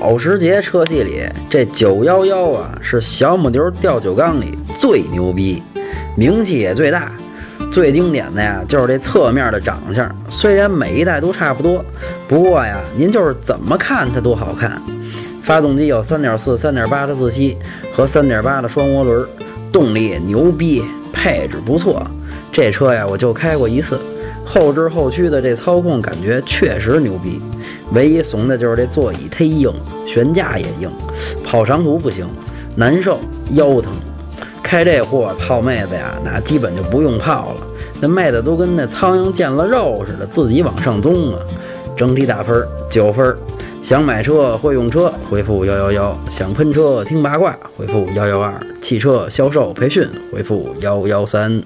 保时捷车系里，这911啊是小母牛吊酒缸里最牛逼，名气也最大。最经典的呀就是这侧面的长相，虽然每一代都差不多，不过呀您就是怎么看它都好看。发动机有3.4、3.8的自吸和3.8的双涡轮，动力牛逼，配置不错。这车呀我就开过一次，后置后驱的这操控感觉确实牛逼。唯一怂的就是这座椅忒硬，悬架也硬，跑长途不行，难受，腰疼。开这货泡妹子呀，那基本就不用泡了，那妹子都跟那苍蝇见了肉似的，自己往上综啊。整体打分九分。想买车会用车，回复幺幺幺；想喷车听八卦，回复幺幺二；汽车销售培训，回复幺幺三。